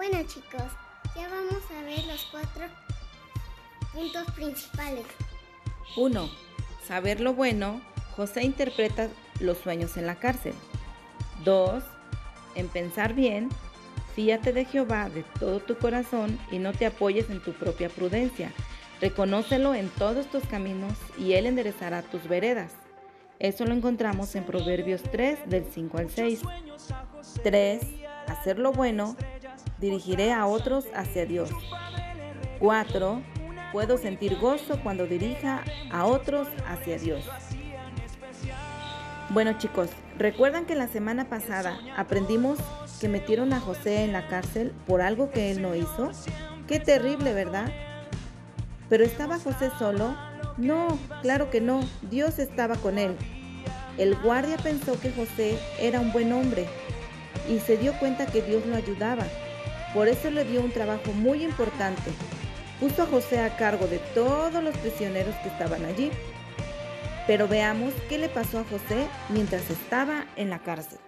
Bueno chicos, ya vamos a ver los cuatro puntos principales. 1. Saber lo bueno. José interpreta los sueños en la cárcel. 2. En pensar bien. Fíate de Jehová de todo tu corazón y no te apoyes en tu propia prudencia. Reconócelo en todos tus caminos y Él enderezará tus veredas. Eso lo encontramos en Proverbios 3 del 5 al 6. 3. Hacer lo bueno. Dirigiré a otros hacia Dios. 4. Puedo sentir gozo cuando dirija a otros hacia Dios. Bueno chicos, ¿recuerdan que la semana pasada aprendimos que metieron a José en la cárcel por algo que él no hizo? Qué terrible, ¿verdad? ¿Pero estaba José solo? No, claro que no, Dios estaba con él. El guardia pensó que José era un buen hombre y se dio cuenta que Dios lo ayudaba. Por eso le dio un trabajo muy importante. Puso a José a cargo de todos los prisioneros que estaban allí. Pero veamos qué le pasó a José mientras estaba en la cárcel.